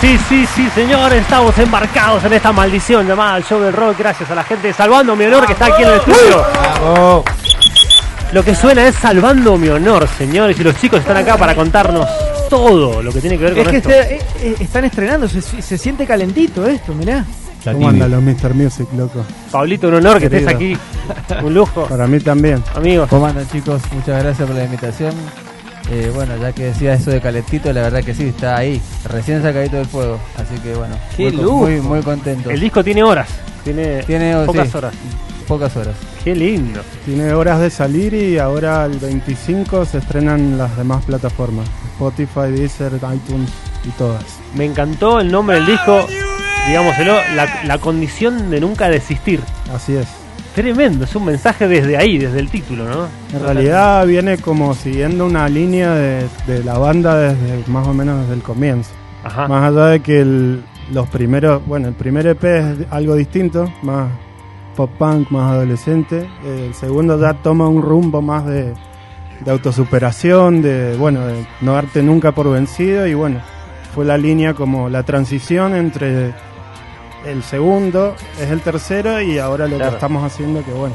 Sí, sí, sí, señores, estamos embarcados en esta maldición llamada el show del rock. Gracias a la gente de Salvando Mi Honor que está aquí en el estudio. Lo que suena es Salvando Mi Honor, señores, y los chicos están acá para contarnos todo lo que tiene que ver Es con que esto. este- eh, eh, están estrenando, se, se siente calentito esto, mirá. ¿Cómo andan los Mr. Music, loco? Pablito, un honor que estés aquí. Un lujo. Para mí también. Amigos. ¿Cómo andan chicos? Muchas gracias por la invitación. Eh, bueno, ya que decía eso de calentito, la verdad que sí, está ahí, recién sacadito del fuego. Así que bueno, ¡Qué muy, lujo! muy, muy contento. El disco tiene horas. Tiene, Tiene oh, pocas sí, horas. Pocas horas. Qué lindo. Tiene horas de salir y ahora el 25 se estrenan las demás plataformas. Spotify, Deezer, iTunes y todas. Me encantó el nombre del disco. Digámoselo, la, la condición de nunca desistir. Así es. Tremendo, es un mensaje desde ahí, desde el título, ¿no? En realidad viene como siguiendo una línea de, de la banda desde más o menos desde el comienzo. Ajá. Más allá de que el- los primeros, bueno, el primer EP es algo distinto, más pop punk, más adolescente. El segundo ya toma un rumbo más de, de autosuperación, de, bueno, de no darte nunca por vencido y bueno, fue la línea como la transición entre el segundo, es el tercero y ahora lo Claro. que estamos haciendo que bueno,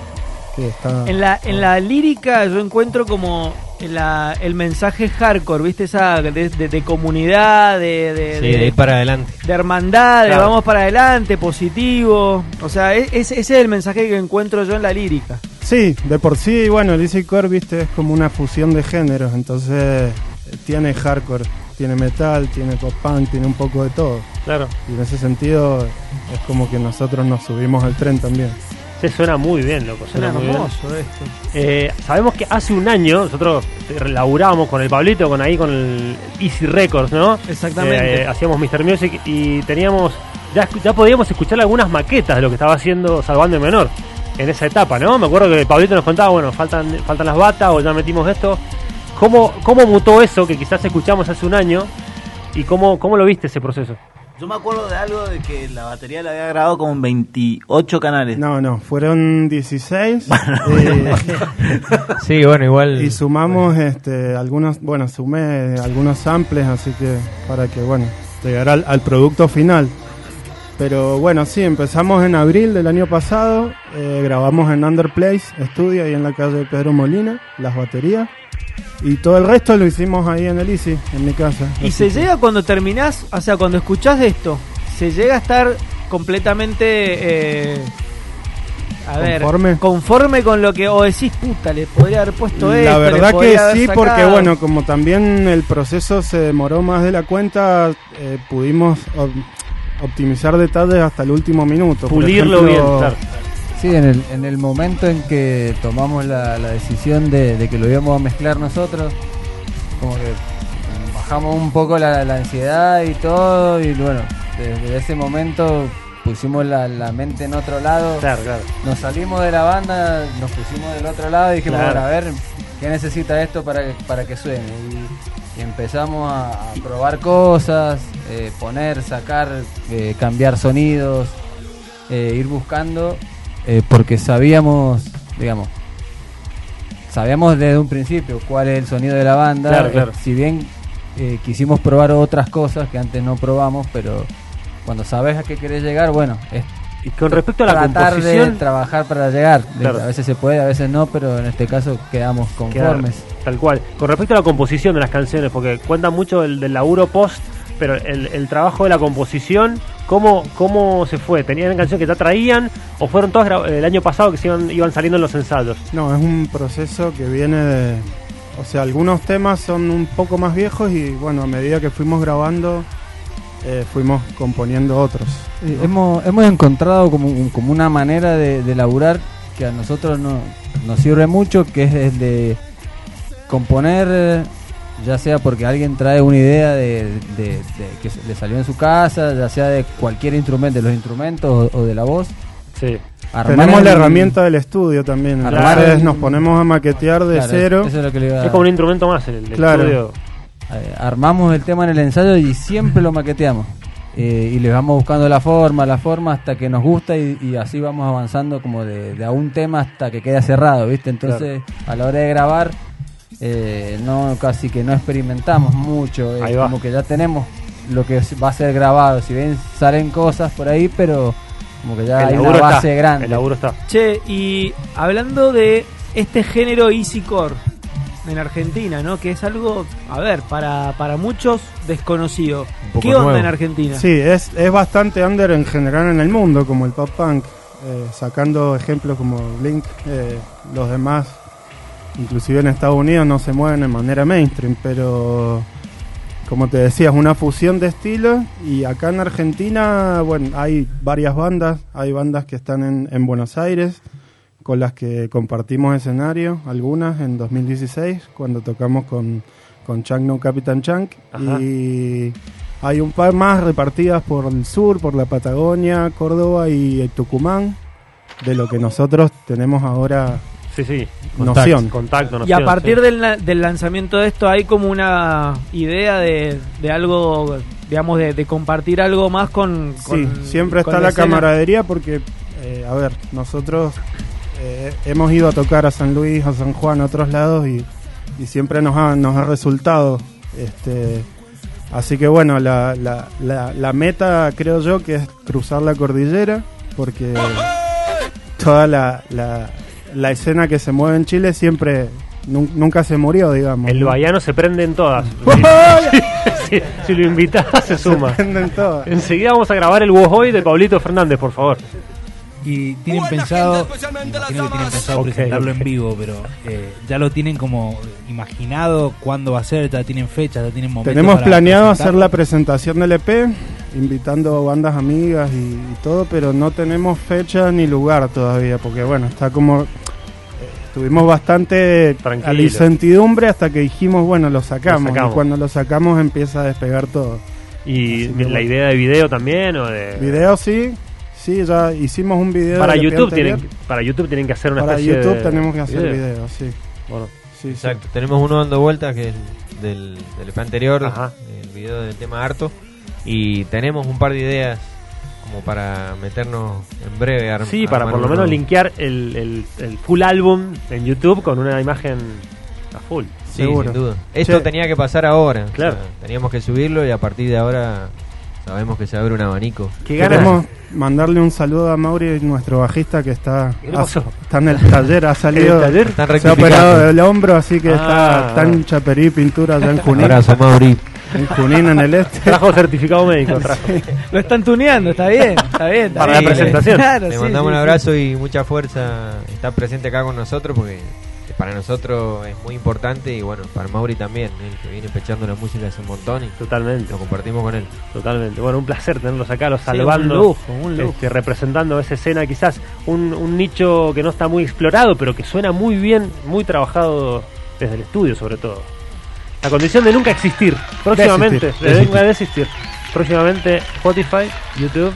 que está... En la, en la lírica yo encuentro como la- el mensaje hardcore, ¿viste? Esa de, de- de comunidad, de, de, Sí, de- de ir para adelante. de hermandad, de vamos para adelante, positivo. O sea, e- ese, ese es el mensaje que encuentro yo en la lírica. Sí, de por sí, bueno, el Easy Core, viste, es como una fusión de géneros, entonces eh, tiene hardcore, tiene metal, tiene pop punk, tiene un poco de todo. Claro. Y en ese sentido es como que nosotros nos subimos al tren también. Se suena muy bien, loco. Suena, Suena muy bien. hermoso esto. Eh, sabemos que hace un año nosotros laburábamos con el Pablito, con ahí con el Easy Records, ¿no? Exactamente. Eh, hacíamos Mr. Music y teníamos. Ya, ya podíamos escuchar algunas maquetas de lo que estaba haciendo Salvando el Menor en esa etapa, ¿no? Me acuerdo que Pablito nos contaba, bueno, faltan, faltan las batas o ya metimos esto. ¿Cómo, ¿Cómo mutó eso que quizás escuchamos hace un año? ¿Y cómo, cómo lo viste ese proceso? Yo me acuerdo de algo de que la batería la había grabado como en 28 canales. No, no, fueron 16 eh, Sí, bueno, igual. y sumamos este, algunos, bueno, sumé algunos samples, así que para que, bueno, llegar al, al producto final. Pero bueno, sí, empezamos en abril del año pasado, eh, grabamos en Underplace Studio, ahí en la calle Pedro Molina, las baterías. Y todo el resto lo hicimos ahí en el Easy, en mi casa. Y se que- llega cuando terminás, o sea, cuando escuchás de esto, se llega a estar completamente. eh, a ver, ¿Conforme? conforme con lo que. O decís, puta, le podría haber puesto esto. La le verdad que sí, porque sacado". bueno, como también el proceso se demoró más de la cuenta, eh, pudimos op- optimizar detalles hasta el último minuto. Por Pulirlo ejemplo, bien, claro. Sí, en el, en el momento en que tomamos la, la decisión de, de que lo íbamos a mezclar nosotros, como que bajamos un poco la, la ansiedad y todo, y bueno, desde ese momento pusimos la, la mente en otro lado, Claro, claro. nos salimos de la banda, nos pusimos del otro lado y dijimos, Claro. bueno, a ver, ¿qué necesita esto para que, para que suene? Y, y empezamos a, a probar cosas, eh, poner, sacar, eh, cambiar sonidos, eh, ir buscando, eh, porque sabíamos, digamos, sabíamos desde un principio cuál es el sonido de la banda, Claro, claro. eh, si bien eh, quisimos probar otras cosas que antes no probamos, pero cuando sabes a qué querés llegar, bueno, es Y con respecto a la tratar composición, de trabajar para llegar. Claro. A veces se puede, a veces no, pero en este caso quedamos conformes. Tal cual. Con respecto a la composición de las canciones, porque cuentan mucho del, del laburo post, pero el, el trabajo de la composición, ¿cómo, ¿cómo se fue? ¿Tenían canciones que ya traían o fueron todas el año pasado que se iban, iban saliendo en los ensayos? No, es un proceso que viene de... O sea, algunos temas son un poco más viejos y bueno, a medida que fuimos grabando, eh, fuimos componiendo otros. Eh, hemos, hemos encontrado como, como una manera de, de laburar que a nosotros no, nos sirve mucho, que es el de componer, eh, ya sea porque alguien trae una idea de, de- de que le salió en su casa, ya sea de cualquier instrumento, de los instrumentos o, o de la voz. Sí. Tenemos la herramienta del estudio también. Armar Entonces el- nos ponemos a maquetear de Claro, cero. eso es lo que le iba a- Es como un instrumento más el, el Claro. estudio. Eh, armamos el tema en el ensayo y siempre lo maqueteamos. Eh, y le vamos buscando la forma, la forma hasta que nos gusta y, y así vamos avanzando como de, de a un tema hasta que queda cerrado, ¿viste? Entonces, a la hora de grabar, eh, no casi que no experimentamos mucho, es Ahí va. como que ya tenemos lo que va a ser grabado. Si ven, salen cosas por ahí, pero como que ya el hay una base está. grande. El laburo está. Che, y hablando de este género easy core en Argentina, ¿no? Que es algo, a ver, para, para muchos desconocido. ¿Qué onda nuevo. en Argentina? Sí, es, es bastante under en general en el mundo, como el pop punk. eh, sacando ejemplos como Blink, eh, los demás, inclusive en Estados Unidos, no se mueven de manera mainstream, pero como te decía, es una fusión de estilos. Y acá en Argentina, bueno, hay varias bandas. Hay bandas que están en, en Buenos Aires, con las que compartimos escenario, algunas en 2016, cuando tocamos con, con Chunk No Capitan Chunk. Ajá. Y hay un par más repartidas por el sur, por la Patagonia, Córdoba y Tucumán, de lo que nosotros tenemos ahora Sí, sí. noción. Contacto, Y noción, a partir sí. del, del lanzamiento de esto, ¿hay como una idea de, de algo, digamos, de, de compartir algo más con... Sí, con- siempre con está la, camaradería porque, eh, a ver, nosotros eh, hemos ido a tocar a San Luis, a San Juan, a otros lados y, y siempre nos ha, nos ha resultado. Este, así que bueno, la, la, la, la meta creo yo que es cruzar la cordillera porque toda la, la, escena que se mueve en Chile siempre nun- nunca se murió, digamos. El ¿no? baiano se prende en todas. si, si lo invitas, se suma. Prenden todas. Enseguida vamos a grabar el Wohoy de Pablito Fernández, por favor. Y tienen pensado, que tienen pensado presentarlo en vivo, pero eh, ya lo tienen como imaginado cuándo va a ser, ya tienen fecha, ya tienen momentos. Tenemos para planeado presentar. hacer la presentación del EP, invitando bandas amigas y, y todo, pero no tenemos fecha ni lugar todavía, porque bueno, está como... Estuvimos bastante a la incertidumbre hasta que dijimos, bueno, lo sacamos, Lo sacamos. Y cuando lo sacamos empieza a despegar todo. Y Así la bueno. idea de video también, o de. Video sí, sí, ya hicimos un video. Para YouTube, tienen, para YouTube tienen que hacer una Para especie YouTube de tenemos que hacer video. video, sí. Bueno, sí, sí. Exacto, tenemos uno dando vueltas que es del, del anterior, Ajá. el video del tema harto. Y tenemos un par de ideas como para meternos en breve. ar- sí, para por lo menos linkear el, el, el full álbum en YouTube con una imagen a full. Sí, Seguro. sin duda. Esto tenía que pasar ahora. o Claro. sea, teníamos que subirlo y a partir de ahora sabemos que se abre un abanico. Qué. Queremos mandarle un saludo a Mauri, nuestro bajista que está, está en el taller, ha salido, ¿En el taller? Se ha operado del hombro, así que Ah. está, está en Chaperí, pintura allá en Junín, Abrazo, Mauri. En Junín en el este. Trajo certificado médico, trajo. Lo están tuneando, está bien, está bien. está Para la presentación. Claro, Le sí, mandamos sí, un sí. abrazo y mucha fuerza. Está presente acá con nosotros porque para nosotros es muy importante y bueno, para Mauri también, él que viene pechando la música hace un montón y Totalmente, lo compartimos con él. totalmente. Bueno, un placer tenerlos acá, los Sí, salvando. un lujo, un lujo. este, representando esa escena, quizás un, un nicho que no está muy explorado, pero que suena muy bien, muy trabajado desde el estudio, sobre todo. La condición de nunca existir. Próximamente, de desistir. venga a desistir. Próximamente Spotify, YouTube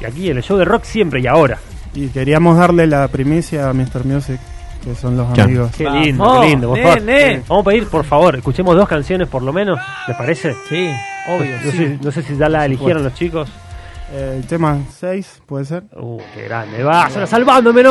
y aquí en el show de rock siempre y ahora. Y queríamos darle la primicia a Mr. Music, que son los Ya. amigos. Qué Vamos, lindo, qué lindo. por favor. nene. Vamos a pedir, por favor, escuchemos dos canciones por lo menos, ¿les parece? Sí, obvio. No, sí. sé, no sé si ya la eligieron los chicos. Eh, el tema 6, puede ser. Uh, qué grande. Va, salvándome,